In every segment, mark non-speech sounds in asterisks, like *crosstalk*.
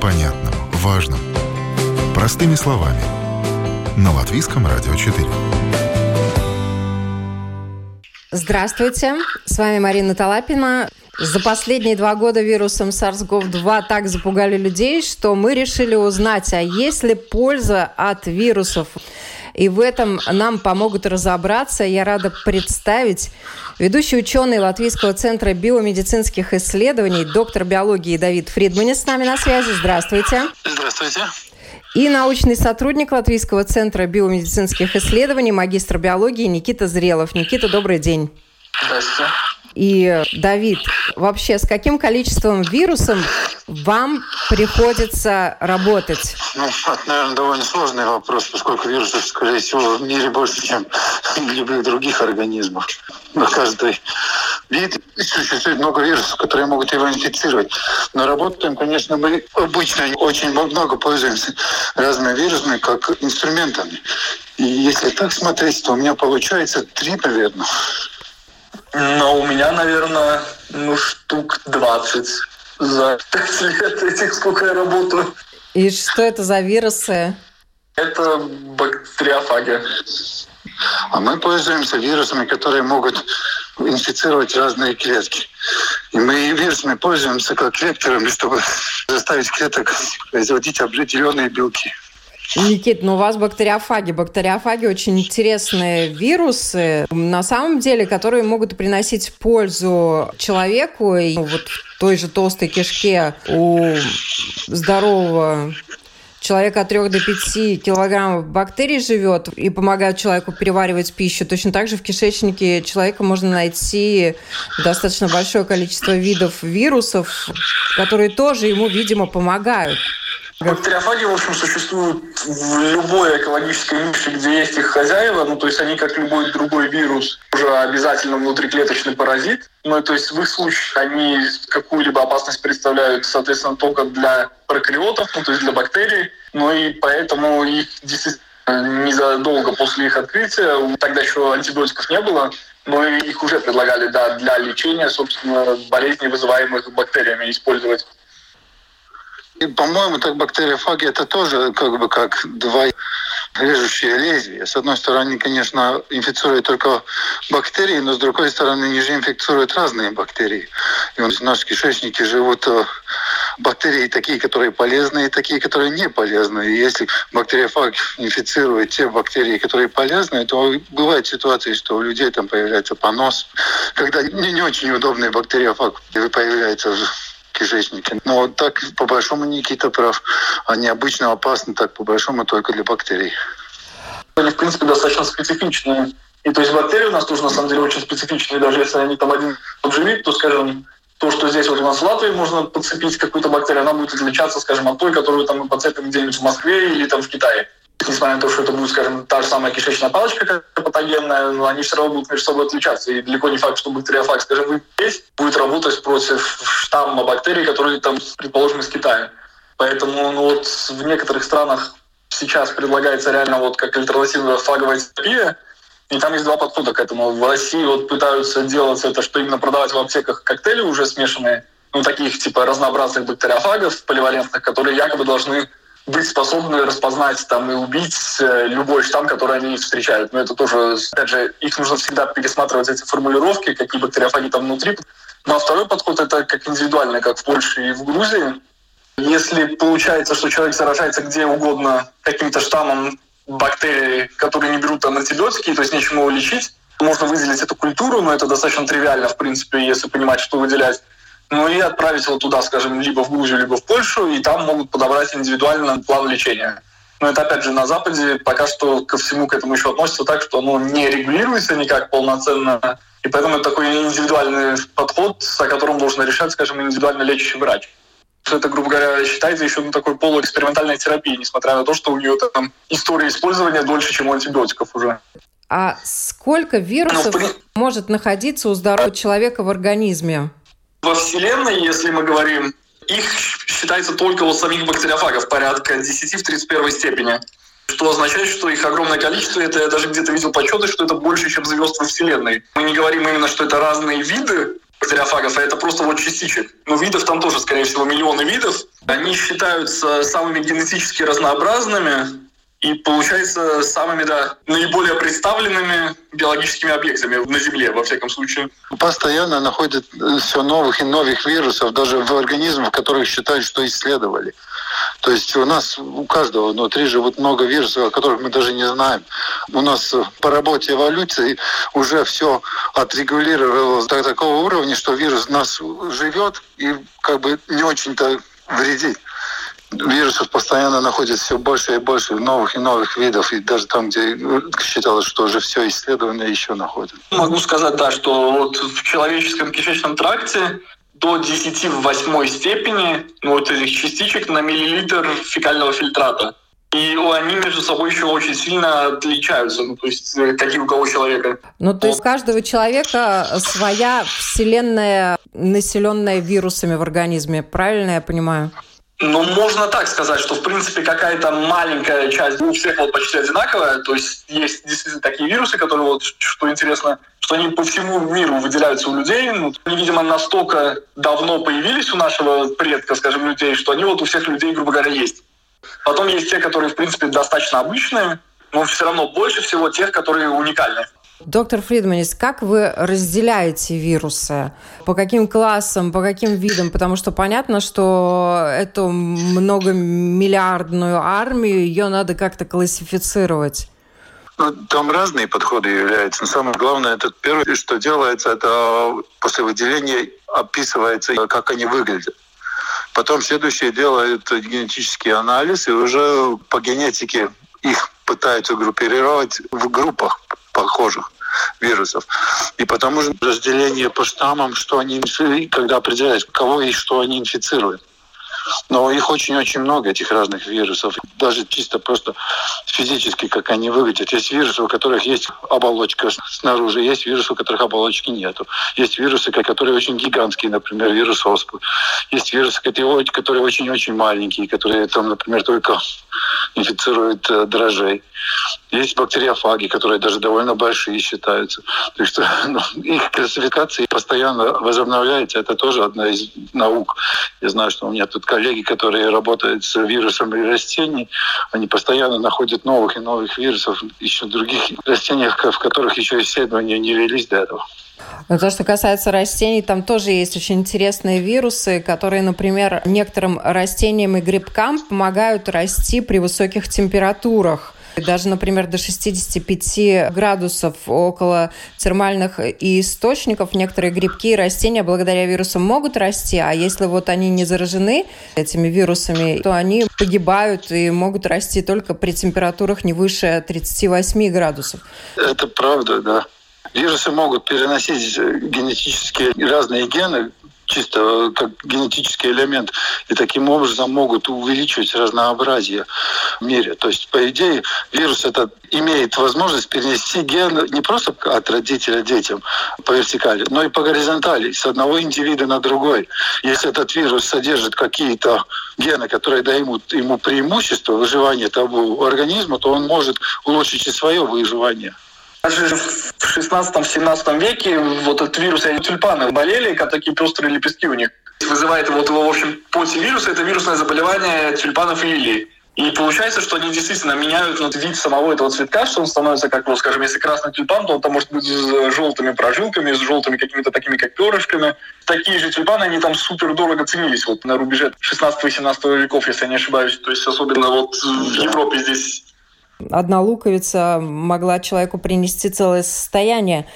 понятным, важным. Простыми словами. На Латвийском радио 4. Здравствуйте, с вами Марина Талапина. За последние два года вирусом SARS-CoV-2 так запугали людей, что мы решили узнать, а есть ли польза от вирусов. И в этом нам помогут разобраться. Я рада представить ведущий ученый Латвийского центра биомедицинских исследований, доктор биологии Давид Фридманис с нами на связи. Здравствуйте. Здравствуйте. И научный сотрудник Латвийского центра биомедицинских исследований, магистр биологии Никита Зрелов. Никита, добрый день. Здравствуйте. И, Давид, вообще с каким количеством вирусов вам приходится работать? Ну, это, наверное, довольно сложный вопрос, поскольку вирусов, скорее всего, в мире больше, чем *laughs* любых других организмов. На каждый вид существует много вирусов, которые могут его инфицировать. Но работаем, конечно, мы обычно очень много пользуемся разными вирусами как инструментами. И если так смотреть, то у меня получается три, наверное. Но у меня, наверное, ну, штук 20 за 5 лет этих, сколько я работаю. И что это за вирусы? Это бактериофаги. А мы пользуемся вирусами, которые могут инфицировать разные клетки. И мы вирусами пользуемся как векторами, чтобы заставить клеток производить определенные белки. Никит, ну у вас бактериофаги. Бактериофаги очень интересные вирусы, на самом деле, которые могут приносить пользу человеку. И вот в той же толстой кишке у здорового человека от 3 до 5 килограммов бактерий живет и помогают человеку переваривать пищу. Точно так же в кишечнике человека можно найти достаточно большое количество видов вирусов, которые тоже ему, видимо, помогают. Бактериофаги, в общем, существуют в любой экологической нише, где есть их хозяева. Ну, то есть они, как любой другой вирус, уже обязательно внутриклеточный паразит. Ну, то есть в их случае они какую-либо опасность представляют, соответственно, только для прокариотов, ну, то есть для бактерий. Ну и поэтому их действительно незадолго после их открытия, тогда еще антибиотиков не было, но их уже предлагали да, для лечения, собственно, болезней, вызываемых бактериями, использовать. И, по-моему, так бактериофаги это тоже как бы как два режущие лезвия. С одной стороны, конечно, инфицируют только бактерии, но с другой стороны, они же инфицируют разные бактерии. И в нашем кишечнике живут э, бактерии такие, которые полезны, и такие, которые не полезны. И если бактериофаг инфицирует те бактерии, которые полезны, то бывают ситуации, что у людей там появляется понос, когда не, не очень удобный бактериофаг появляется кишечнике. Но так, по большому, Никита прав. Они обычно опасны так, по большому, только для бактерий. Они, в принципе, достаточно специфичные. И то есть бактерии у нас тоже, на самом деле, очень специфичные. Даже если они там один тот же вид, то, скажем, то, что здесь вот у нас в Латвии можно подцепить какую-то бактерию, она будет отличаться, скажем, от той, которую там мы подцепим где-нибудь в Москве или там в Китае несмотря на то, что это будет, скажем, та же самая кишечная палочка, как патогенная, но они все равно будут между собой отличаться. И далеко не факт, что бактериофаг, скажем, здесь будет работать против штамма бактерий, которые там, предположим, из Китая. Поэтому ну, вот в некоторых странах сейчас предлагается реально вот как альтернативная фаговая терапия, и там есть два подхода к этому. В России вот пытаются делать это, что именно продавать в аптеках коктейли уже смешанные, ну, таких типа разнообразных бактериофагов поливалентных, которые якобы должны быть способны распознать там и убить э, любой штамм, который они встречают. Но это тоже, опять же, их нужно всегда пересматривать, эти формулировки, какие бактериофаги там внутри. Ну а второй подход — это как индивидуально, как в Польше и в Грузии. Если получается, что человек заражается где угодно каким-то штаммом бактерий, которые не берут антибиотики, то есть нечему его лечить, можно выделить эту культуру, но это достаточно тривиально, в принципе, если понимать, что выделять ну и отправить его туда, скажем, либо в Грузию, либо в Польшу, и там могут подобрать индивидуально план лечения. Но это, опять же, на Западе пока что ко всему к этому еще относится так, что оно не регулируется никак полноценно, и поэтому это такой индивидуальный подход, о котором должен решать, скажем, индивидуально лечащий врач. Это, грубо говоря, считается еще ну, такой полуэкспериментальной терапией, несмотря на то, что у нее там история использования дольше, чем у антибиотиков уже. А сколько вирусов ну, может находиться у здорового человека в организме? Во Вселенной, если мы говорим, их считается только у самих бактериофагов, порядка 10 в 31 степени. Что означает, что их огромное количество, это я даже где-то видел подсчеты, что это больше, чем звезд во Вселенной. Мы не говорим именно, что это разные виды бактериофагов, а это просто вот частичек. Но видов там тоже, скорее всего, миллионы видов. Они считаются самыми генетически разнообразными, и получается самыми да, наиболее представленными биологическими объектами на Земле, во всяком случае. Постоянно находят все новых и новых вирусов, даже в организмах, которых считают, что исследовали. То есть у нас у каждого внутри живут много вирусов, о которых мы даже не знаем. У нас по работе эволюции уже все отрегулировалось до такого уровня, что вирус нас живет и как бы не очень-то вредит вирусов постоянно находят все больше и больше новых и новых видов, и даже там, где считалось, что уже все исследовано, еще находят. Могу сказать, да, что вот в человеческом кишечном тракте до 10 в восьмой степени ну, вот этих частичек на миллилитр фекального фильтрата. И они между собой еще очень сильно отличаются, ну, то есть э, какие у кого человека. Ну, то есть у каждого человека своя вселенная, населенная вирусами в организме, правильно я понимаю? Ну, можно так сказать, что, в принципе, какая-то маленькая часть у всех вот почти одинаковая. То есть есть действительно такие вирусы, которые, вот, что интересно, что они по всему миру выделяются у людей. Ну, они, видимо, настолько давно появились у нашего предка, скажем, людей, что они вот у всех людей, грубо говоря, есть. Потом есть те, которые, в принципе, достаточно обычные, но все равно больше всего тех, которые уникальны. Доктор Фридманис, как вы разделяете вирусы? По каким классам, по каким видам? Потому что понятно, что эту многомиллиардную армию, ее надо как-то классифицировать. Ну, там разные подходы являются. Но самое главное, это первое, что делается, это после выделения описывается, как они выглядят. Потом следующее делают генетический анализ, и уже по генетике их пытаются группировать в группах похожих вирусов. И потому же разделение по штаммам, что они когда определяешь, кого и что они инфицируют. Но их очень-очень много, этих разных вирусов. Даже чисто просто физически, как они выглядят. Есть вирусы, у которых есть оболочка снаружи, есть вирусы, у которых оболочки нету. Есть вирусы, которые очень гигантские, например, вирус оспы. Есть вирусы, которые очень-очень маленькие, которые, там, например, только инфицируют э, дрожжей. Есть бактериофаги, которые даже довольно большие считаются. Так что *laughs* ну, их классификация постоянно возобновляется. Это тоже одна из наук. Я знаю, что у меня тут коллеги, которые работают с вирусами растений, они постоянно находят новых и новых вирусов еще других растениях, в которых еще исследования не велись до этого. Но то, что касается растений, там тоже есть очень интересные вирусы, которые, например, некоторым растениям и грибкам помогают расти при высоких температурах. Даже, например, до 65 градусов около термальных источников некоторые грибки и растения благодаря вирусам могут расти, а если вот они не заражены этими вирусами, то они погибают и могут расти только при температурах не выше 38 градусов. Это правда, да. Вирусы могут переносить генетически разные гены, чисто как генетический элемент, и таким образом могут увеличивать разнообразие в мире. То есть, по идее, вирус этот имеет возможность перенести ген не просто от родителя детям по вертикали, но и по горизонтали, с одного индивида на другой. Если этот вирус содержит какие-то гены, которые дают ему преимущество выживания того организма, то он может улучшить и свое выживание. Даже в 16-17 веке вот этот вирус, они тюльпаны болели, как такие пестрые лепестки у них. Вызывает вот его, в общем, вирус это вирусное заболевание тюльпанов и лилий. И получается, что они действительно меняют вот, вид самого этого цветка, что он становится, как, вот, скажем, если красный тюльпан, то он там может быть с желтыми прожилками, с желтыми какими-то такими, как перышками. Такие же тюльпаны, они там супер дорого ценились вот на рубеже 16-17 веков, если я не ошибаюсь. То есть особенно вот в Европе здесь Одна луковица могла человеку принести целое состояние.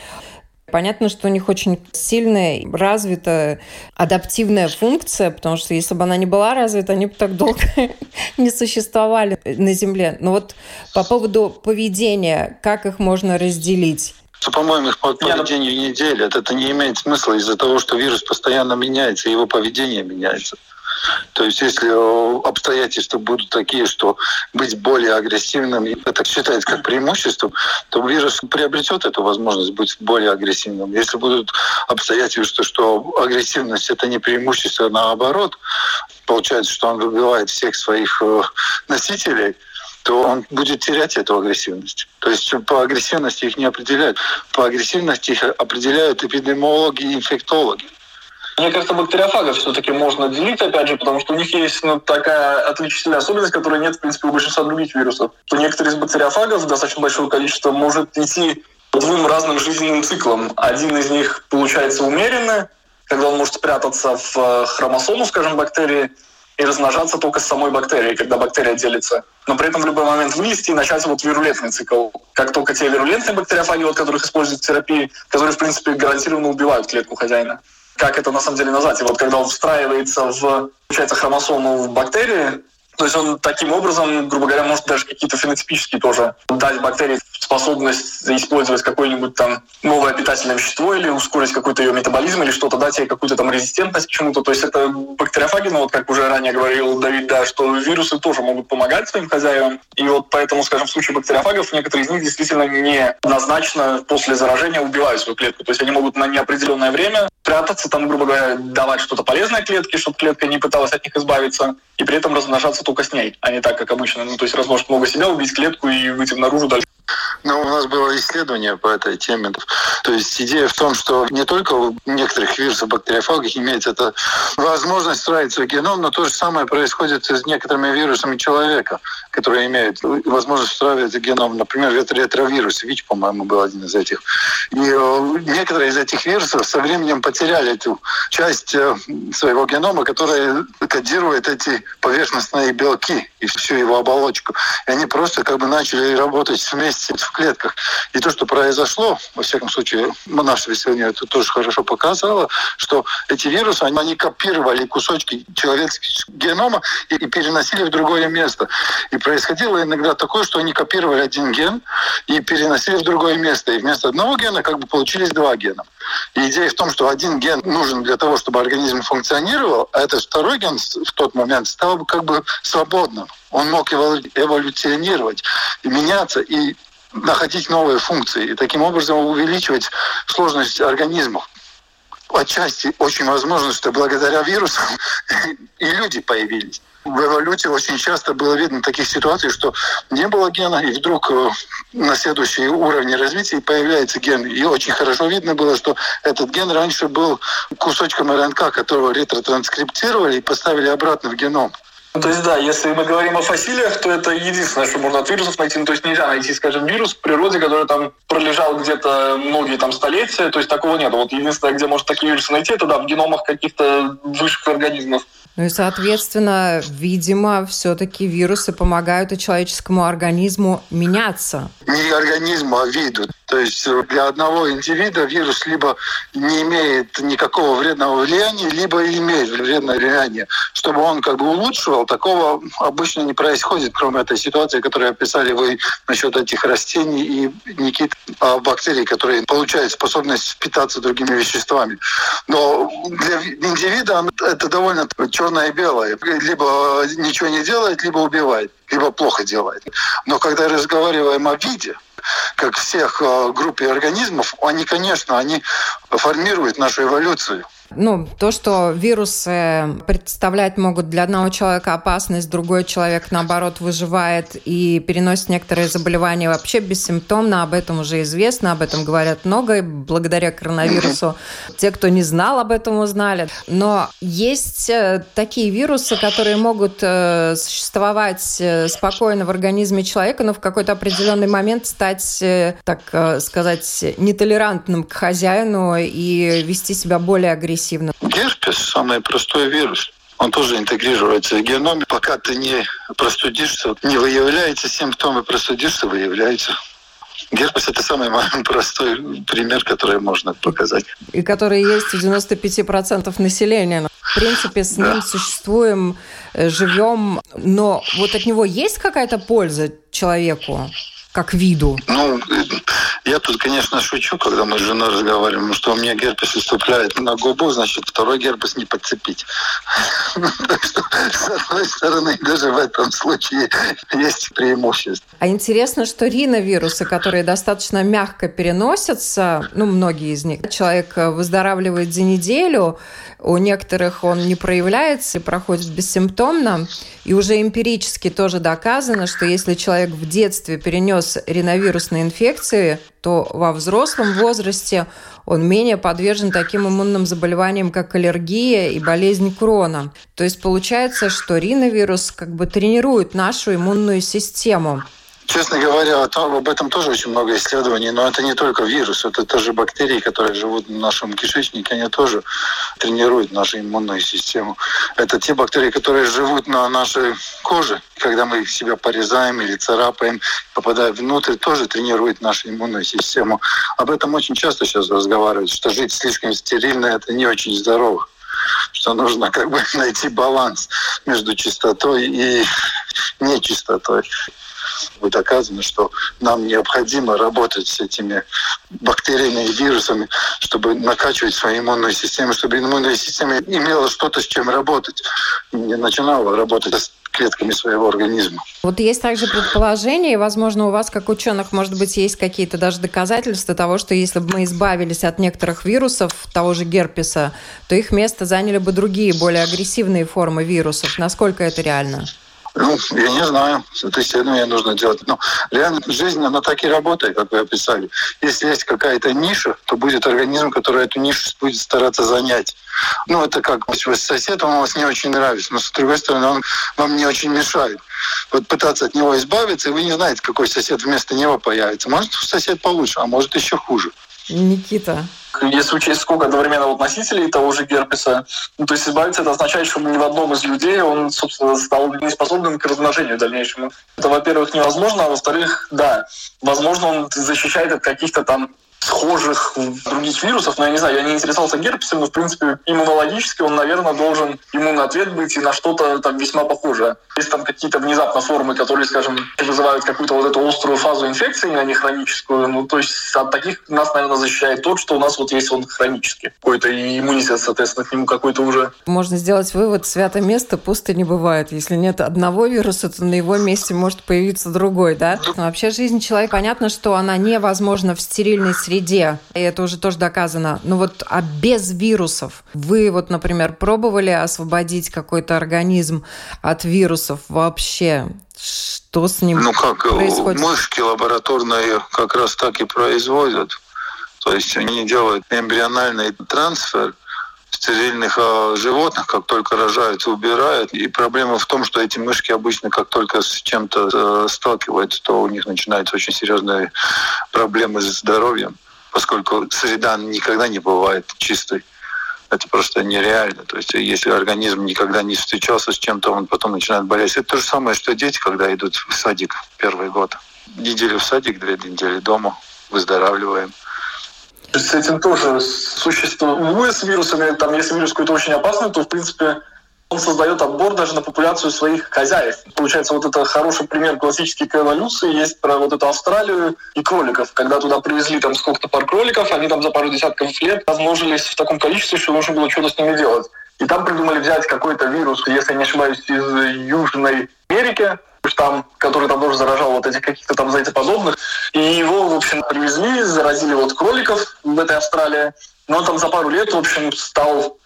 Понятно, что у них очень сильная, развитая адаптивная функция, потому что если бы она не была развита, они бы так долго *laughs* не существовали на Земле. Но вот по поводу поведения, как их можно разделить? По-моему, их поведение не делят. Это не имеет смысла из-за того, что вирус постоянно меняется, его поведение меняется. То есть если обстоятельства будут такие, что быть более агрессивным, это считается как преимуществом, то вирус приобретет эту возможность быть более агрессивным. Если будут обстоятельства, что агрессивность это не преимущество, а наоборот, получается, что он выбивает всех своих э, носителей, то он будет терять эту агрессивность. То есть по агрессивности их не определяют. По агрессивности их определяют эпидемиологи и инфектологи. Мне кажется, бактериофагов все-таки можно делить, опять же, потому что у них есть ну, такая отличительная особенность, которой нет, в принципе, у большинства других вирусов. Что некоторые из бактериофагов, достаточно большое количество, может идти двум разным жизненным циклам. Один из них получается умеренно, когда он может спрятаться в э, хромосому, скажем, бактерии, и размножаться только с самой бактерией, когда бактерия делится. Но при этом в любой момент вылезти и начать вот вирулентный цикл. Как только те вирулентные бактериофаги, вот, которых используют в терапии, которые, в принципе, гарантированно убивают клетку хозяина как это на самом деле назвать. И вот когда он встраивается в, получается, хромосому в бактерии, то есть он таким образом, грубо говоря, может даже какие-то фенотипические тоже дать бактерии способность использовать какое-нибудь там новое питательное вещество или ускорить какой-то ее метаболизм или что-то, дать ей какую-то там резистентность к чему-то. То есть это бактериофаги, ну вот как уже ранее говорил Давид, да, что вирусы тоже могут помогать своим хозяевам. И вот поэтому, скажем, в случае бактериофагов некоторые из них действительно не однозначно после заражения убивают свою клетку. То есть они могут на неопределенное время прятаться, там, грубо говоря, давать что-то полезное клетке, чтобы клетка не пыталась от них избавиться, и при этом размножаться только с ней, а не так, как обычно. Ну, то есть размножить много себя, убить клетку и выйти наружу дальше. Ну, у нас было исследование по этой теме. То есть идея в том, что не только у некоторых вирусов, бактериофагов имеется эта возможность строить свой геном, но то же самое происходит с некоторыми вирусами человека, которые имеют возможность встраивать геном. Например, ретровирус, ВИЧ, по-моему, был один из этих. И э, некоторые из этих вирусов со временем потеряли эту часть э, своего генома, которая кодирует эти поверхностные белки и всю его оболочку. И они просто как бы начали работать вместе в клетках. И то, что произошло, во всяком случае, наше исследование это тоже хорошо показало, что эти вирусы, они, они копировали кусочки человеческого генома и, и переносили в другое место. И происходило иногда такое, что они копировали один ген и переносили в другое место. И вместо одного гена как бы получились два гена. И идея в том, что один ген нужен для того, чтобы организм функционировал, а этот второй ген в тот момент стал как бы свободным. Он мог эволюционировать меняться, и находить новые функции и таким образом увеличивать сложность организмов. Отчасти очень возможно, что благодаря вирусам *laughs* и люди появились. В эволюции очень часто было видно таких ситуаций, что не было гена, и вдруг э, на следующие уровни развития появляется ген. И очень хорошо видно было, что этот ген раньше был кусочком РНК, которого ретро-транскриптировали и поставили обратно в геном. Ну, то есть, да, если мы говорим о фасилиях, то это единственное, что можно от вирусов найти. Ну, то есть нельзя найти, скажем, вирус в природе, который там пролежал где-то многие там столетия. То есть такого нет. Вот единственное, где может такие вирусы найти, это да, в геномах каких-то высших организмов. Ну и, соответственно, видимо, все-таки вирусы помогают и человеческому организму меняться. Не организму, а виду. То есть для одного индивида вирус либо не имеет никакого вредного влияния, либо имеет вредное влияние. Чтобы он как бы улучшивал, такого обычно не происходит, кроме этой ситуации, которую описали вы насчет этих растений и никит а, бактерий, которые получают способность питаться другими веществами. Но для индивида это довольно черное и белое. Либо ничего не делает, либо убивает, либо плохо делает. Но когда разговариваем о виде, как всех э, группе организмов, они, конечно, они формируют нашу эволюцию. Ну, то, что вирусы представлять могут для одного человека опасность, другой человек, наоборот, выживает и переносит некоторые заболевания вообще бессимптомно, об этом уже известно, об этом говорят много, и благодаря коронавирусу *clears throat* те, кто не знал, об этом узнали. Но есть э, такие вирусы, которые могут э, существовать э, спокойно в организме человека, но в какой-то определенный момент стать, так сказать, нетолерантным к хозяину и вести себя более агрессивно агрессивно? Герпес – самый простой вирус. Он тоже интегрируется в геном. Пока ты не простудишься, не выявляются симптомы, простудишься, выявляются. Герпес – это самый *laughs* простой пример, который можно показать. И который есть у 95% населения. В принципе, с ним да. существуем, э, живем, но вот от него есть какая-то польза человеку? Как виду? Ну, Я тут, конечно, шучу, когда мы с женой разговариваем, что у меня герпес выступает на губу, значит, второй герпес не подцепить. *laughs* С одной стороны, даже в этом случае есть преимущество. А интересно, что риновирусы, которые достаточно мягко переносятся, ну, многие из них, человек выздоравливает за неделю, у некоторых он не проявляется и проходит бессимптомно. И уже эмпирически тоже доказано, что если человек в детстве перенес риновирусные инфекции, то во взрослом возрасте он менее подвержен таким иммунным заболеваниям, как аллергия и болезнь крона. То есть получается, что риновирус как бы тренирует нашу иммунную систему. Честно говоря, об этом тоже очень много исследований, но это не только вирус, это тоже бактерии, которые живут в нашем кишечнике, они тоже тренируют нашу иммунную систему. Это те бактерии, которые живут на нашей коже, когда мы себя порезаем или царапаем, попадая внутрь, тоже тренирует нашу иммунную систему. Об этом очень часто сейчас разговаривают, что жить слишком стерильно – это не очень здорово что нужно как бы *laughs* найти баланс между чистотой и нечистотой доказано, что нам необходимо работать с этими бактериями и вирусами, чтобы накачивать свою иммунную систему, чтобы иммунная система имела что-то, с чем работать, не начинала работать с клетками своего организма. Вот есть также предположение, и, возможно, у вас, как ученых, может быть, есть какие-то даже доказательства того, что если бы мы избавились от некоторых вирусов, того же герпеса, то их место заняли бы другие, более агрессивные формы вирусов. Насколько это реально? Ну, я не знаю. Это исследование нужно делать. Но реально жизнь, она так и работает, как вы описали. Если есть какая-то ниша, то будет организм, который эту нишу будет стараться занять. Ну, это как сосед, он вас не очень нравится, но с другой стороны, он вам не очень мешает. Вот пытаться от него избавиться, и вы не знаете, какой сосед вместо него появится. Может, сосед получше, а может, еще хуже. Никита, если учесть, сколько одновременно вот носителей того же герпеса, ну, то есть избавиться это означает, что ни в одном из людей он, собственно, стал неспособным к размножению дальнейшему. Это, во-первых, невозможно, а во-вторых, да, возможно, он защищает от каких-то там схожих других вирусов, но я не знаю, я не интересовался герпесом, но в принципе иммунологически он, наверное, должен иммунный ответ быть и на что-то там весьма похожее. Есть там какие-то внезапно формы, которые, скажем, вызывают какую-то вот эту острую фазу инфекции, а не хроническую, ну то есть от таких нас, наверное, защищает тот, что у нас вот есть он хронический. Какой-то иммунитет, соответственно, к нему какой-то уже. Можно сделать вывод, святое место пусто не бывает. Если нет одного вируса, то на его месте может появиться другой, да? Но вообще жизнь человека, понятно, что она невозможна в стерильной среде, среде, и это уже тоже доказано. Ну вот, а без вирусов вы вот, например, пробовали освободить какой-то организм от вирусов вообще? Что с ним ну, как, происходит? Мышки лабораторные как раз так и производят. То есть они делают эмбриональный трансфер стерильных а, животных, как только рожают, убирают. И проблема в том, что эти мышки обычно, как только с чем-то э, сталкиваются, то у них начинаются очень серьезные проблемы с здоровьем поскольку среда никогда не бывает чистой. Это просто нереально. То есть если организм никогда не встречался с чем-то, он потом начинает болеть. Это то же самое, что дети, когда идут в садик первый год. Неделю в садик, две недели дома, выздоравливаем. С этим тоже существует с вирусами. Там, если вирус какой-то очень опасный, то, в принципе, он создает отбор даже на популяцию своих хозяев. Получается, вот это хороший пример классический к эволюции есть про вот эту Австралию и кроликов. Когда туда привезли там сколько-то пар кроликов, они там за пару десятков лет размножились в таком количестве, что нужно было что-то с ними делать. И там придумали взять какой-то вирус, если не ошибаюсь, из Южной Америки, штамм, который там тоже заражал вот этих каких-то там зайцеподобных. И его, в общем, привезли, заразили вот кроликов в этой Австралии. Но он там за пару лет, в общем, стал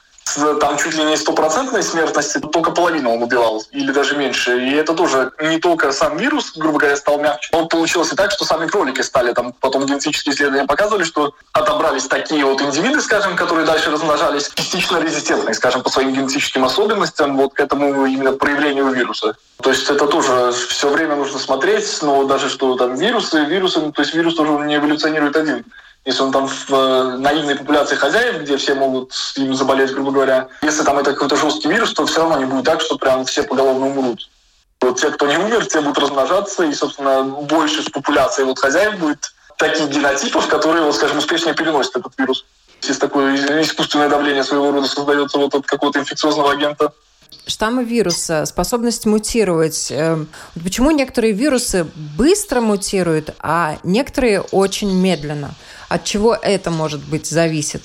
там чуть ли не стопроцентной смертности, только половину он убивал, или даже меньше. И это тоже не только сам вирус, грубо говоря, стал мягче. Он получился так, что сами кролики стали там, потом генетические исследования показывали, что отобрались такие вот индивиды, скажем, которые дальше размножались, частично резистентные, скажем, по своим генетическим особенностям, вот к этому именно проявлению вируса. То есть это тоже все время нужно смотреть, но даже что там вирусы, вирусы, то есть вирус тоже не эволюционирует один если он там в э, наивной популяции хозяев, где все могут им заболеть, грубо говоря, если там это какой-то жесткий вирус, то все равно не будет так, что прям все поголовно умрут. Вот те, кто не умер, те будут размножаться, и, собственно, больше с популяции вот хозяев будет таких генотипов, которые, вот, скажем, успешнее переносят этот вирус. Если такое искусственное давление своего рода создается вот от какого-то инфекциозного агента. штаммы вируса, способность мутировать. Эм, почему некоторые вирусы быстро мутируют, а некоторые очень медленно? От чего это, может быть, зависит?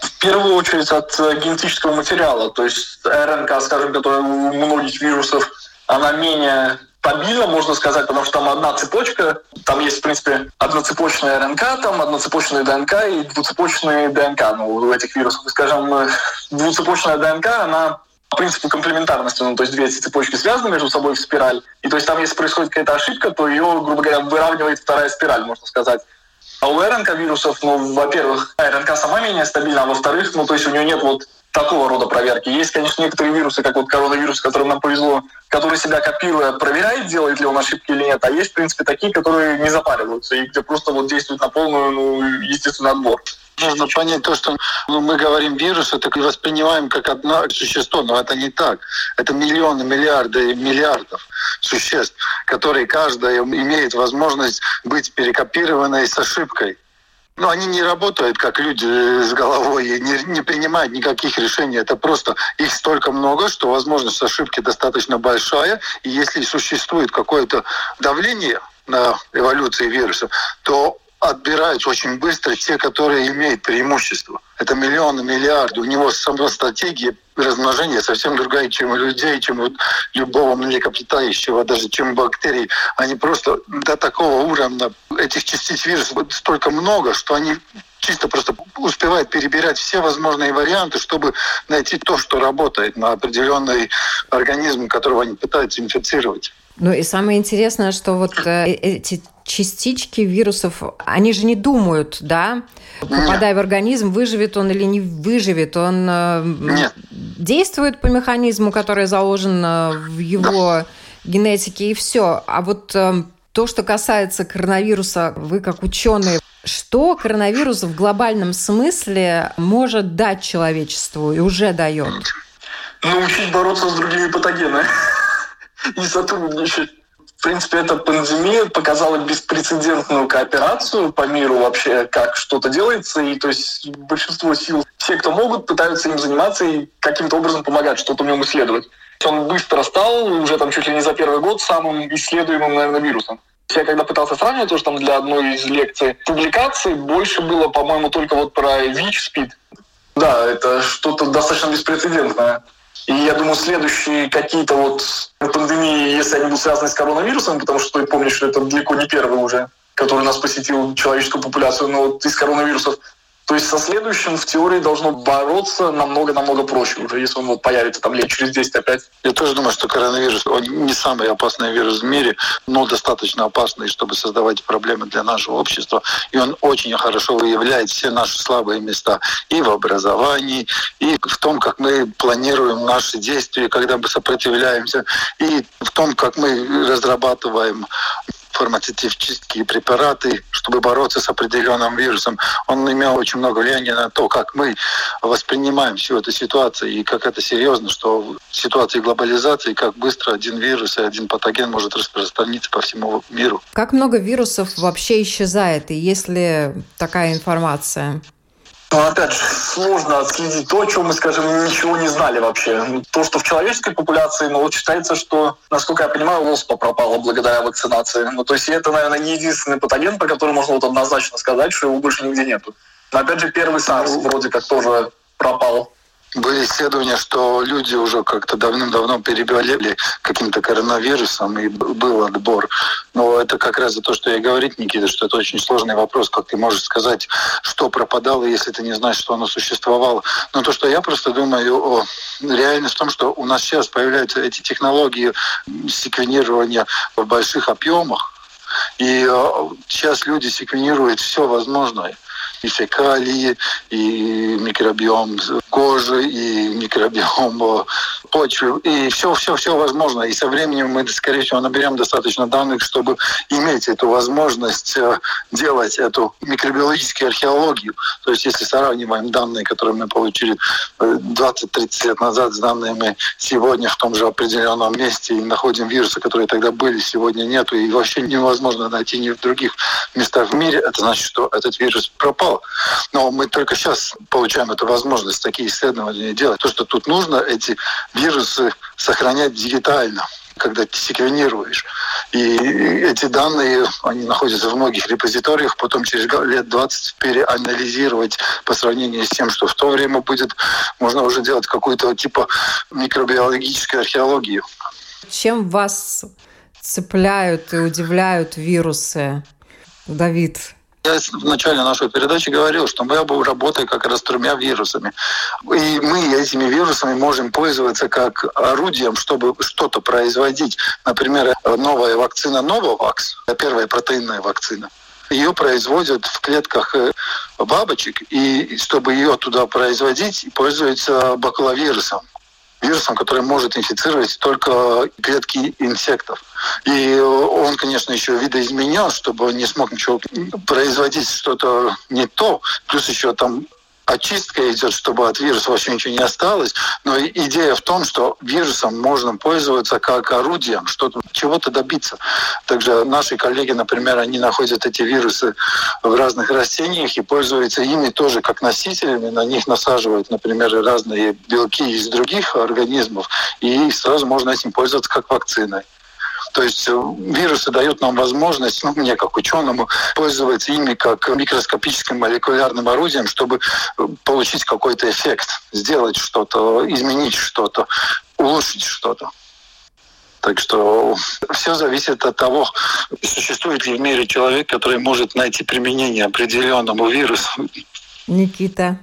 В первую очередь от э, генетического материала. То есть РНК, скажем, которая у многих вирусов, она менее стабильно, можно сказать, потому что там одна цепочка, там есть, в принципе, одноцепочная РНК, там одноцепочная ДНК и двуцепочные ДНК ну, у этих вирусов. Скажем, э, двуцепочная ДНК, она по принципу комплементарности, ну, то есть две эти цепочки связаны между собой в спираль, и то есть там, если происходит какая-то ошибка, то ее, грубо говоря, выравнивает вторая спираль, можно сказать. А у РНК вирусов, ну, во-первых, РНК сама менее стабильна, а во-вторых, ну, то есть у нее нет вот такого рода проверки. Есть, конечно, некоторые вирусы, как вот коронавирус, которым нам повезло, который себя копируя, проверяет, делает ли он ошибки или нет. А есть, в принципе, такие, которые не запариваются и где просто вот действуют на полную, ну, естественный отбор. Нужно понять то, что ну, мы говорим вирус, это воспринимаем как одно существо, но это не так. Это миллионы, миллиарды, миллиардов существ, которые каждая имеет возможность быть перекопированной с ошибкой. Но они не работают как люди с головой и не, не принимают никаких решений. Это просто их столько много, что возможность ошибки достаточно большая. И если существует какое-то давление на эволюции вируса, то отбираются очень быстро те, которые имеют преимущество. Это миллионы, миллиарды. У него сама стратегия размножения совсем другая, чем у людей, чем у любого млекопитающего, даже чем бактерий. Они просто до такого уровня этих частиц вируса столько много, что они чисто просто успевают перебирать все возможные варианты, чтобы найти то, что работает на определенный организм, которого они пытаются инфицировать. Ну и самое интересное, что вот э, эти частички вирусов, они же не думают, да, попадая в организм, выживет он или не выживет. Он э, Нет. действует по механизму, который заложен э, в его генетике, и все. А вот э, то, что касается коронавируса, вы как ученые, что коронавирус в глобальном смысле может дать человечеству и уже дает? Научить бороться с другими патогенами *laughs* и сотрудничать. Принципе, эта пандемия показала беспрецедентную кооперацию по миру вообще, как что-то делается, и то есть большинство сил, все, кто могут, пытаются им заниматься и каким-то образом помогать, что-то в нем исследовать. Он быстро стал, уже там чуть ли не за первый год, самым исследуемым, наверное, вирусом. Я когда пытался сравнивать, тоже там для одной из лекций публикаций больше было, по-моему, только вот про ВИЧ-СПИД. Да, это что-то достаточно беспрецедентное. И я думаю, следующие какие-то вот пандемии, если они будут связаны с коронавирусом, потому что я помню, что это далеко не первый уже, который нас посетил человеческую популяцию, но вот из коронавирусов то есть со следующим в теории должно бороться намного-намного проще уже, если он вот появится там лет через 10 опять. Я тоже думаю, что коронавирус, он не самый опасный вирус в мире, но достаточно опасный, чтобы создавать проблемы для нашего общества. И он очень хорошо выявляет все наши слабые места и в образовании, и в том, как мы планируем наши действия, когда мы сопротивляемся, и в том, как мы разрабатываем фармацевтические препараты, чтобы бороться с определенным вирусом. Он имел очень много влияния на то, как мы воспринимаем всю эту ситуацию и как это серьезно, что в ситуации глобализации, как быстро один вирус и один патоген может распространиться по всему миру. Как много вирусов вообще исчезает, и есть ли такая информация? Но ну, опять же, сложно отследить то, о чем мы, скажем, ничего не знали вообще. Ну, то, что в человеческой популяции, ну, вот считается, что, насколько я понимаю, оспа пропала благодаря вакцинации. Ну, то есть это, наверное, не единственный патоген, про который можно вот однозначно сказать, что его больше нигде нету. Но опять же, первый SARS вроде как тоже пропал были исследования, что люди уже как-то давным-давно переболели каким-то коронавирусом, и был отбор. Но это как раз за то, что я говорить, Никита, что это очень сложный вопрос, как ты можешь сказать, что пропадало, если ты не знаешь, что оно существовало. Но то, что я просто думаю о реальность в том, что у нас сейчас появляются эти технологии секвенирования в больших объемах, и э, сейчас люди секвенируют все возможное и фекалии, и микробиом кожи, и микробиом почвы, и все, все, все возможно. И со временем мы, скорее всего, наберем достаточно данных, чтобы иметь эту возможность э, делать эту микробиологическую археологию. То есть, если сравниваем данные, которые мы получили 20-30 э, лет назад с данными сегодня в том же определенном месте, и находим вирусы, которые тогда были, сегодня нету, и вообще невозможно найти ни в других местах в мире, это значит, что этот вирус пропал но мы только сейчас получаем эту возможность такие исследования делать. То, что тут нужно, эти вирусы сохранять дигитально когда ты секвенируешь. И эти данные, они находятся в многих репозиториях, потом через лет 20 переанализировать по сравнению с тем, что в то время будет, можно уже делать какую-то типа микробиологическую археологию. Чем вас цепляют и удивляют вирусы, Давид? Я в начале нашей передачи говорил, что мы работаем как раз тремя вирусами. И мы этими вирусами можем пользоваться как орудием, чтобы что-то производить. Например, новая вакцина Novavax, первая протеинная вакцина, ее производят в клетках э, бабочек, и чтобы ее туда производить, пользуются бакуловирусом вирусом, который может инфицировать только клетки инсектов. И он, конечно, еще видоизменял, чтобы не смог ничего производить что-то не то. Плюс еще там очистка идет, чтобы от вируса вообще ничего не осталось. Но идея в том, что вирусом можно пользоваться как орудием, что-то, чего-то добиться. Также наши коллеги, например, они находят эти вирусы в разных растениях и пользуются ими тоже как носителями. На них насаживают, например, разные белки из других организмов, и сразу можно этим пользоваться как вакциной. То есть э, вирусы дают нам возможность, ну, мне как ученому, пользоваться ими как микроскопическим молекулярным орудием, чтобы э, получить какой-то эффект, сделать что-то, изменить что-то, улучшить что-то. Так что все зависит от того, существует ли в мире человек, который может найти применение определенному вирусу. Никита.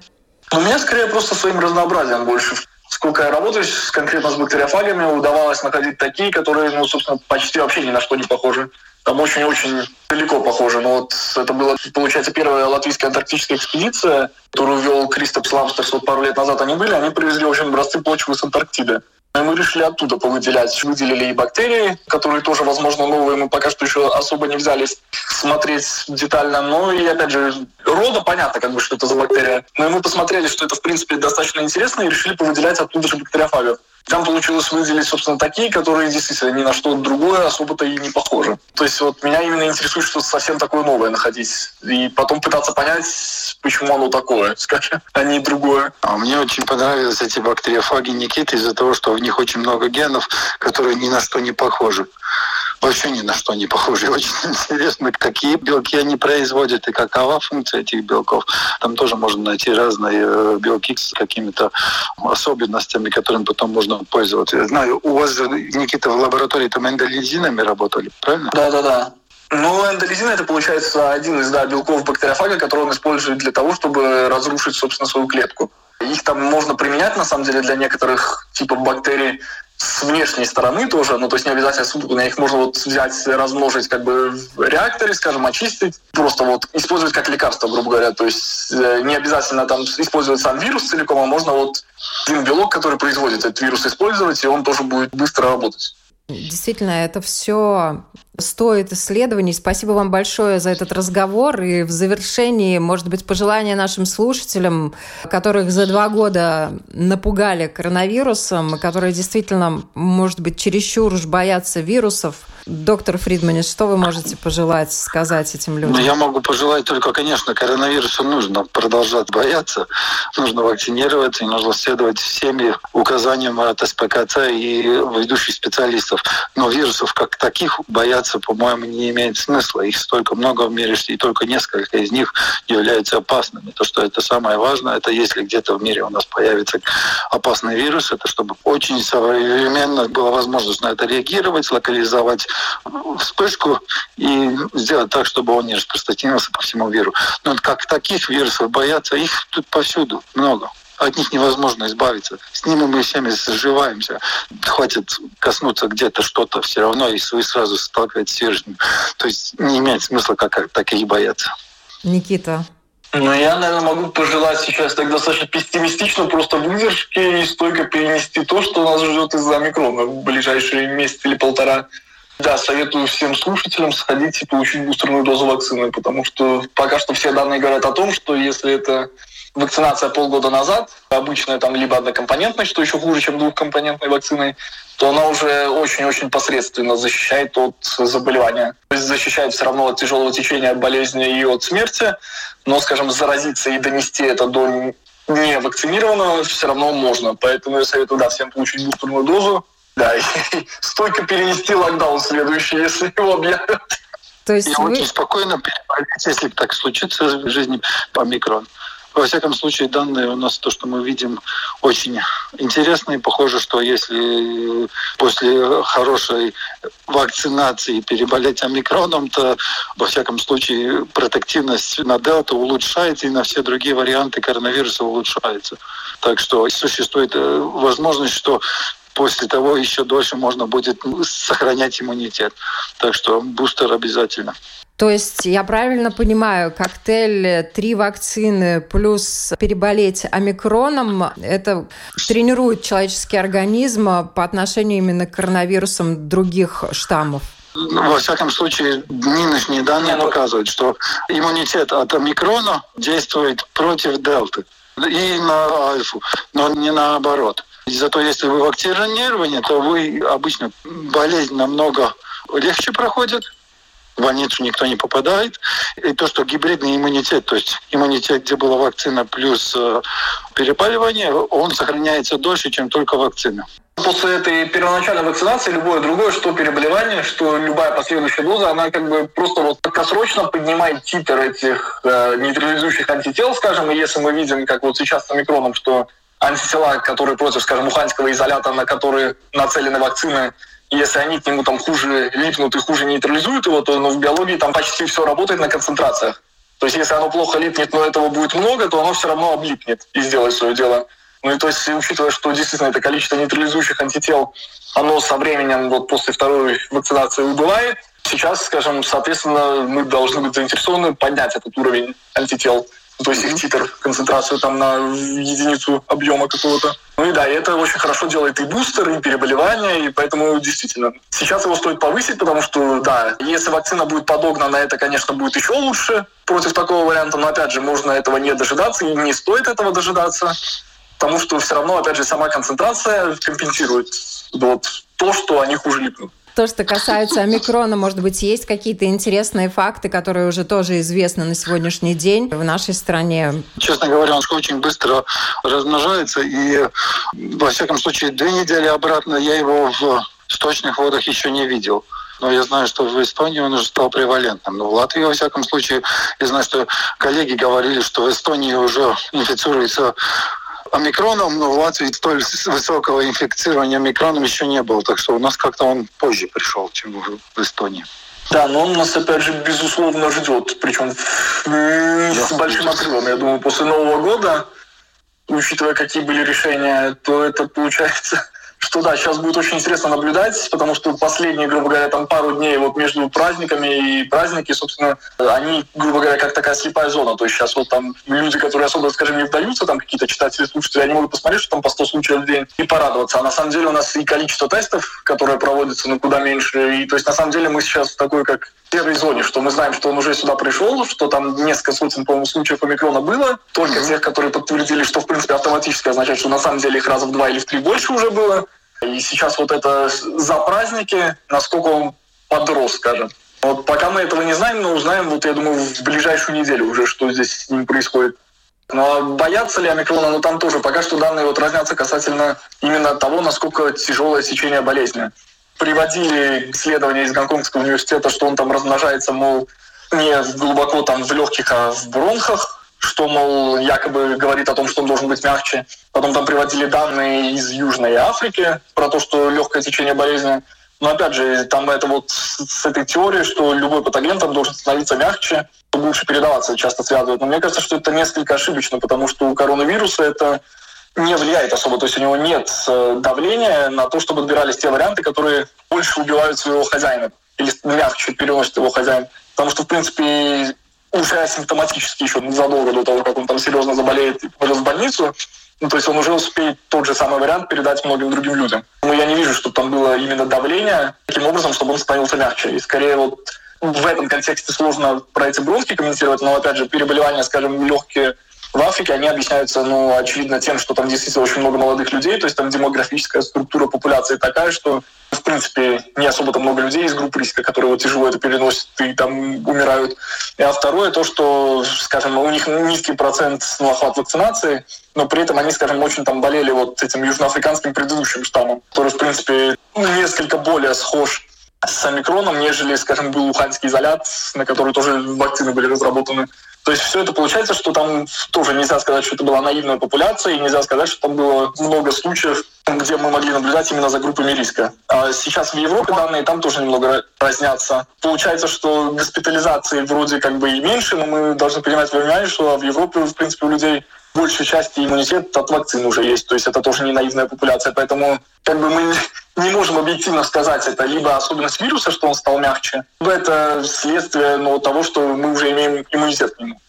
У меня скорее просто своим разнообразием больше сколько я работаю с, конкретно с бактериофагами, удавалось находить такие, которые, ну, собственно, почти вообще ни на что не похожи. Там очень-очень далеко похоже. Но вот это была, получается, первая латвийская антарктическая экспедиция, которую вел Кристоп Ламстерс вот пару лет назад они были. Они привезли, в общем, образцы почвы с Антарктиды. И мы решили оттуда повыделять. Выделили и бактерии, которые тоже, возможно, новые. Мы пока что еще особо не взялись смотреть детально. Ну и, опять же, рода понятно, как бы, что это за бактерия. Но мы посмотрели, что это, в принципе, достаточно интересно, и решили повыделять оттуда же бактериофагов. Там получилось выделить, собственно, такие, которые действительно ни на что другое особо-то и не похожи. То есть вот меня именно интересует что-то совсем такое новое находить. И потом пытаться понять, почему оно такое, *laughs* скажем, а не другое. А мне очень понравились эти бактериофаги Никиты из-за того, что в них очень много генов, которые ни на что не похожи вообще ни на что не похожи. *laughs* Очень интересно, какие белки они производят и какова функция этих белков. Там тоже можно найти разные э, белки с какими-то особенностями, которыми потом можно пользоваться. Я знаю, у вас, Никита, в лаборатории там эндолизинами работали, правильно? Да, да, да. Ну, эндолизин это получается один из да, белков бактериофага, который он использует для того, чтобы разрушить, собственно, свою клетку. Их там можно применять, на самом деле, для некоторых типов бактерий с внешней стороны тоже, ну то есть не обязательно субкутно, их можно вот взять, размножить как бы в реакторе, скажем, очистить, просто вот использовать как лекарство, грубо говоря, то есть э, не обязательно там использовать сам вирус целиком, а можно вот один белок, который производит этот вирус, использовать, и он тоже будет быстро работать. Действительно, это все стоит исследований. Спасибо вам большое за этот разговор. И в завершении, может быть, пожелания нашим слушателям, которых за два года напугали коронавирусом, которые действительно, может быть, чересчур уж боятся вирусов. Доктор Фридманис, что вы можете пожелать сказать этим людям? Ну, я могу пожелать только, конечно, коронавирусу нужно продолжать бояться, нужно вакцинироваться, и нужно следовать всеми указаниям от СПКЦ и ведущих специалистов. Но вирусов как таких бояться, по-моему, не имеет смысла. Их столько много в мире, и только несколько из них являются опасными. То, что это самое важное, это если где-то в мире у нас появится опасный вирус, это чтобы очень современно была возможность на это реагировать, локализовать вспышку и сделать так, чтобы он не распространился по всему миру. Но как таких вирусов бояться, их тут повсюду много от них невозможно избавиться. С ними мы всеми сживаемся. Хватит коснуться где-то что-то, все равно и вы сразу сталкиваетесь с вирусом. То есть не имеет смысла как таких бояться. Никита, ну, я, наверное, могу пожелать сейчас так достаточно пессимистично просто выдержки и стойко перенести то, что нас ждет из-за микрона в ближайшие месяц или полтора. Да, советую всем слушателям сходить и получить бустерную дозу вакцины, потому что пока что все данные говорят о том, что если это вакцинация полгода назад, обычная там либо однокомпонентная, что еще хуже, чем двухкомпонентной вакциной, то она уже очень-очень посредственно защищает от заболевания. То есть защищает все равно от тяжелого течения болезни и от смерти, но, скажем, заразиться и донести это до не вакцинированного все равно можно. Поэтому я советую, да, всем получить бустерную дозу. Да, и *laughs* стойко перенести локдаун следующий, если его объявят. То есть и вы... очень спокойно переболеть, если так случится в жизни по микрон. Во всяком случае, данные у нас, то, что мы видим, очень интересные. Похоже, что если после хорошей вакцинации переболеть омикроном, то, во всяком случае, протективность на дельту улучшается, и на все другие варианты коронавируса улучшается. Так что существует э, возможность, что после того еще дольше можно будет сохранять иммунитет. Так что бустер обязательно. То есть я правильно понимаю, коктейль три вакцины плюс переболеть омикроном, это тренирует человеческий организм по отношению именно к коронавирусам других штаммов? Ну, во всяком случае, нынешние данные ну, показывают, что иммунитет от омикрона действует против дельты и на альфу, но не наоборот. Зато если вы вакцинированы, то вы обычно болезнь намного легче проходит, в больницу никто не попадает. И то, что гибридный иммунитет, то есть иммунитет, где была вакцина плюс э, переболевание, он сохраняется дольше, чем только вакцина. После этой первоначальной вакцинации любое другое, что переболевание, что любая последующая доза, она как бы просто вот краткосрочно поднимает титр этих э, нейтрализующих антител, скажем, и если мы видим, как вот сейчас с омикроном, что антитела, которые против, скажем, уханьского изолята, на которые нацелены вакцины, если они к нему там хуже липнут и хуже нейтрализуют его, то ну, в биологии там почти все работает на концентрациях. То есть если оно плохо липнет, но этого будет много, то оно все равно облипнет и сделает свое дело. Ну и то есть, учитывая, что действительно это количество нейтрализующих антител, оно со временем, вот после второй вакцинации убывает, сейчас, скажем, соответственно, мы должны быть заинтересованы поднять этот уровень антител то есть их титр, концентрацию там на единицу объема какого-то. Ну и да, и это очень хорошо делает и бустер, и переболевание, и поэтому действительно сейчас его стоит повысить, потому что, да, если вакцина будет подогнана, это, конечно, будет еще лучше против такого варианта, но, опять же, можно этого не дожидаться, и не стоит этого дожидаться, потому что все равно, опять же, сама концентрация компенсирует вот то, что они хуже липнут. То, что касается омикрона, может быть, есть какие-то интересные факты, которые уже тоже известны на сегодняшний день в нашей стране? Честно говоря, он очень быстро размножается, и, во всяком случае, две недели обратно я его в сточных водах еще не видел. Но я знаю, что в Эстонии он уже стал превалентным. Но в Латвии, во всяком случае, я знаю, что коллеги говорили, что в Эстонии уже инфицируется омикроном, но в Латвии столь высокого инфицирования омикроном еще не было. Так что у нас как-то он позже пришел, чем в Эстонии. Да, но он нас, опять же, безусловно ждет. Причем с большим отрывом. Я думаю, после Нового года, учитывая, какие были решения, то это получается что да, сейчас будет очень интересно наблюдать, потому что последние, грубо говоря, там пару дней вот между праздниками и праздники, собственно, они, грубо говоря, как такая слепая зона. То есть сейчас вот там люди, которые особо, скажем, не вдаются, там какие-то читатели, слушатели, они могут посмотреть, что там по 100 случаев в день и порадоваться. А на самом деле у нас и количество тестов, которые проводятся, ну, куда меньше. И то есть на самом деле мы сейчас в такой, как первой зоне, что мы знаем, что он уже сюда пришел, что там несколько сотен, по-моему, случаев омикрона было, только mm-hmm. тех, которые подтвердили, что, в принципе, автоматически означает, что на самом деле их раза в два или в три больше уже было. И сейчас вот это за праздники, насколько он подрос, скажем. Вот пока мы этого не знаем, но узнаем, вот я думаю, в ближайшую неделю уже, что здесь с ним происходит. Но ну, а боятся ли омикрона, ну там тоже пока что данные вот разнятся касательно именно того, насколько тяжелое течение болезни приводили исследования из Гонконгского университета, что он там размножается, мол, не глубоко там в легких, а в бронхах, что, мол, якобы говорит о том, что он должен быть мягче. Потом там приводили данные из Южной Африки про то, что легкое течение болезни. Но опять же, там это вот с этой теорией, что любой патоген там должен становиться мягче, лучше передаваться, часто связывают. Но мне кажется, что это несколько ошибочно, потому что у коронавируса это не влияет особо. То есть у него нет э, давления на то, чтобы отбирались те варианты, которые больше убивают своего хозяина или мягче переносят его хозяин. Потому что, в принципе, уже асимптоматически еще задолго до того, как он там серьезно заболеет и попадет в больницу, ну, то есть он уже успеет тот же самый вариант передать многим другим людям. Но я не вижу, чтобы там было именно давление таким образом, чтобы он становился мягче. И скорее вот в этом контексте сложно про эти бронхи комментировать, но опять же переболевания, скажем, легкие в Африке, они объясняются, ну, очевидно, тем, что там действительно очень много молодых людей, то есть там демографическая структура популяции такая, что в принципе, не особо-то много людей из группы риска, которые вот тяжело это переносят и там умирают. А второе, то, что, скажем, у них низкий процент ну, охват вакцинации, но при этом они, скажем, очень там болели вот этим южноафриканским предыдущим штаммом, который, в принципе, несколько более схож с омикроном, нежели, скажем, был уханьский изолят, на который тоже вакцины были разработаны. То есть все это получается, что там тоже нельзя сказать, что это была наивная популяция, и нельзя сказать, что там было много случаев, где мы могли наблюдать именно за группами риска. А сейчас в Европе данные там тоже немного разнятся. Получается, что госпитализации вроде как бы и меньше, но мы должны понимать, понимать, что в Европе, в принципе, у людей большей части иммунитет от вакцин уже есть. То есть это тоже не наивная популяция. Поэтому как бы мы не можем объективно сказать, это либо особенность вируса, что он стал мягче, либо это следствие ну, того, что мы уже имеем иммунитет к нему.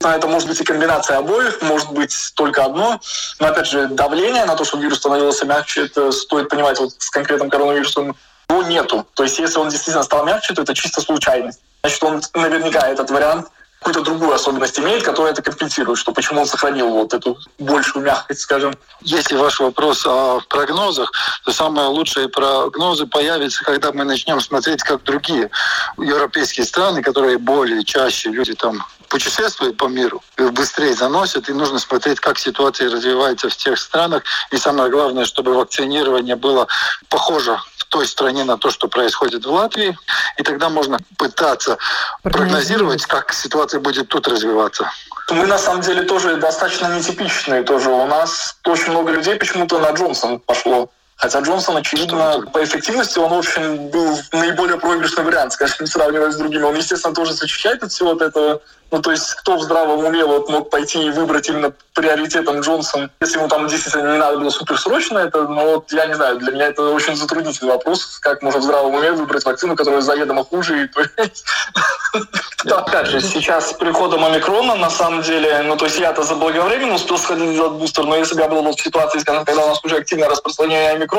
Это может быть и комбинация обоих, может быть только одно. Но опять же, давление на то, что вирус становился мягче, это стоит понимать вот с конкретным коронавирусом, его нету. То есть если он действительно стал мягче, то это чисто случайность. Значит, он наверняка этот вариант какую-то другую особенность имеет, которая это компенсирует, что почему он сохранил вот эту большую мягкость, скажем. Если ваш вопрос о прогнозах, то самые лучшие прогнозы появятся, когда мы начнем смотреть, как другие европейские страны, которые более чаще люди там путешествуют по миру, быстрее заносят, и нужно смотреть, как ситуация развивается в тех странах. И самое главное, чтобы вакцинирование было похоже той стране на то, что происходит в Латвии, и тогда можно пытаться прогнозировать, как ситуация будет тут развиваться. Мы на самом деле тоже достаточно нетипичные тоже. У нас очень много людей почему-то на Джонсон пошло. Хотя Джонсон, очевидно, по эффективности он, в общем, был наиболее проигрышный вариант, скажем, сравнивая с другими. Он, естественно, тоже защищает от всего от этого ну, то есть кто в здравом уме вот мог пойти и выбрать именно приоритетом Джонсон, если ему там действительно не надо было суперсрочно, это, ну, вот, я не знаю, для меня это очень затруднительный вопрос, как можно в здравом уме выбрать вакцину, которая заведомо хуже. *laughs* Опять же, сейчас с приходом омикрона, на самом деле, ну, то есть я-то заблаговременно успел сходить сделать бустер, но если бы я был в ситуации, когда у нас уже активное распространение омикрона,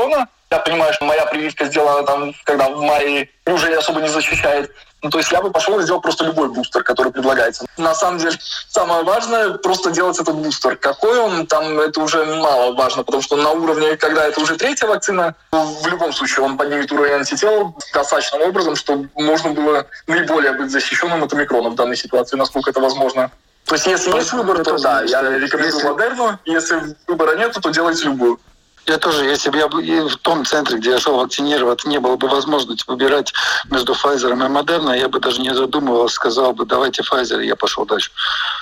я понимаю, что моя прививка сделана там, когда в мае, уже особо не защищает. Ну, то есть я бы пошел и сделал просто любой бустер, который предлагается. На самом деле, самое важное просто делать этот бустер. Какой он, там это уже мало важно, потому что на уровне, когда это уже третья вакцина, в любом случае он поднимет уровень антител достаточным образом, чтобы можно было наиболее быть защищенным от омикрона в данной ситуации, насколько это возможно. То есть если есть выбор, то да, я рекомендую Модерну. Если выбора нет, то делайте любую. Я тоже, если бы я в том центре, где я шел вакцинироваться, не было бы возможности выбирать между Pfizer и Moderna, я бы даже не задумывался, сказал бы, давайте Pfizer, и я пошел дальше.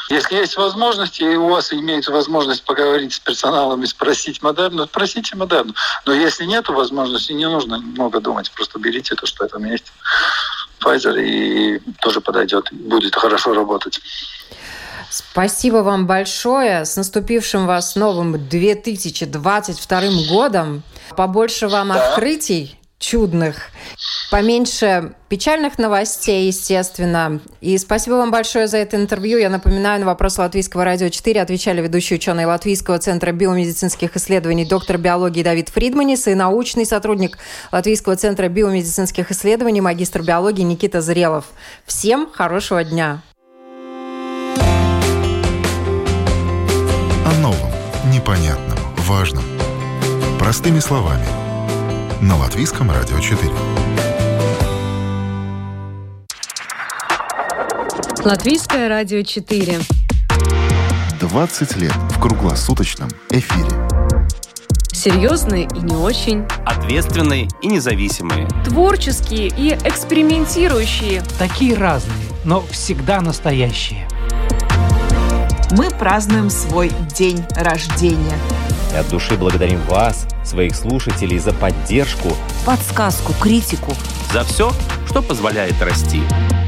Если есть возможность, и у вас имеется возможность поговорить с персоналом и спросить Модерну, спросите Модерну. Но если нет возможности, не нужно много думать, просто берите то, что там есть. Pfizer и тоже подойдет, будет хорошо работать. Спасибо вам большое. С наступившим вас новым 2022 годом. Побольше вам да. открытий чудных, поменьше печальных новостей, естественно. И спасибо вам большое за это интервью. Я напоминаю, на вопрос Латвийского радио 4 отвечали ведущий ученый Латвийского центра биомедицинских исследований доктор биологии Давид Фридманис и научный сотрудник Латвийского центра биомедицинских исследований магистр биологии Никита Зрелов. Всем хорошего дня! Непонятном, важном. Простыми словами. На Латвийском радио 4. Латвийское радио 4. 20 лет в круглосуточном эфире. Серьезные и не очень. Ответственные и независимые. Творческие и экспериментирующие. Такие разные, но всегда настоящие. Мы празднуем свой день рождения. И от души благодарим вас, своих слушателей, за поддержку, подсказку, критику. За все, что позволяет расти.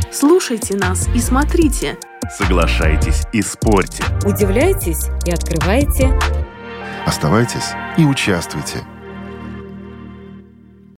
Слушайте нас и смотрите. Соглашайтесь и спорьте. Удивляйтесь и открывайте. Оставайтесь и участвуйте –